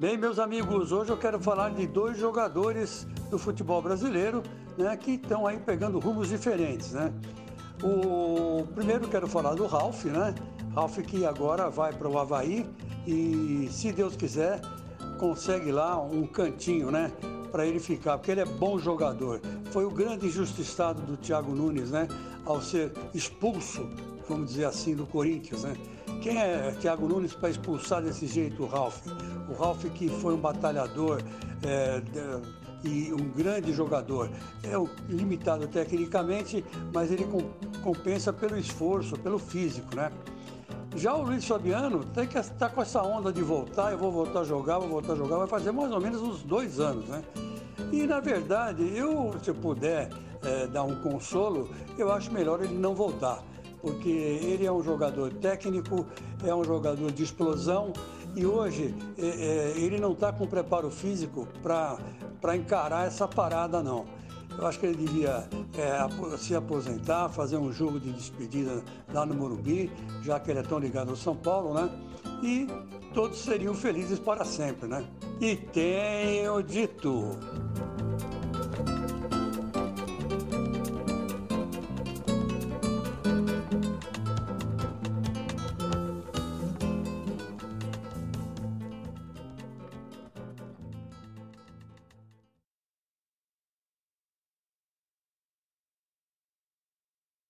Bem, meus amigos, hoje eu quero falar de dois jogadores do futebol brasileiro né, que estão aí pegando rumos diferentes. Né? O primeiro quero falar do Ralf, né? Ralf que agora vai para o Havaí e, se Deus quiser, consegue lá um cantinho, né? Para ele ficar, porque ele é bom jogador. Foi o grande injustiçado do Thiago Nunes, né? Ao ser expulso, vamos dizer assim, do Corinthians, né? Quem é Thiago Nunes para expulsar desse jeito o Ralf? O Ralf que foi um batalhador é, e um grande jogador. É limitado tecnicamente, mas ele compensa pelo esforço, pelo físico, né? Já o Luiz Fabiano tem que estar tá com essa onda de voltar, eu vou voltar a jogar, vou voltar a jogar, vai fazer mais ou menos uns dois anos, né? E na verdade, eu, se eu puder é, dar um consolo, eu acho melhor ele não voltar, porque ele é um jogador técnico, é um jogador de explosão e hoje é, é, ele não está com preparo físico para encarar essa parada, não. Eu acho que ele devia é, se aposentar, fazer um jogo de despedida lá no Morumbi, já que ele é tão ligado ao São Paulo, né? E todos seriam felizes para sempre, né? E tenho dito.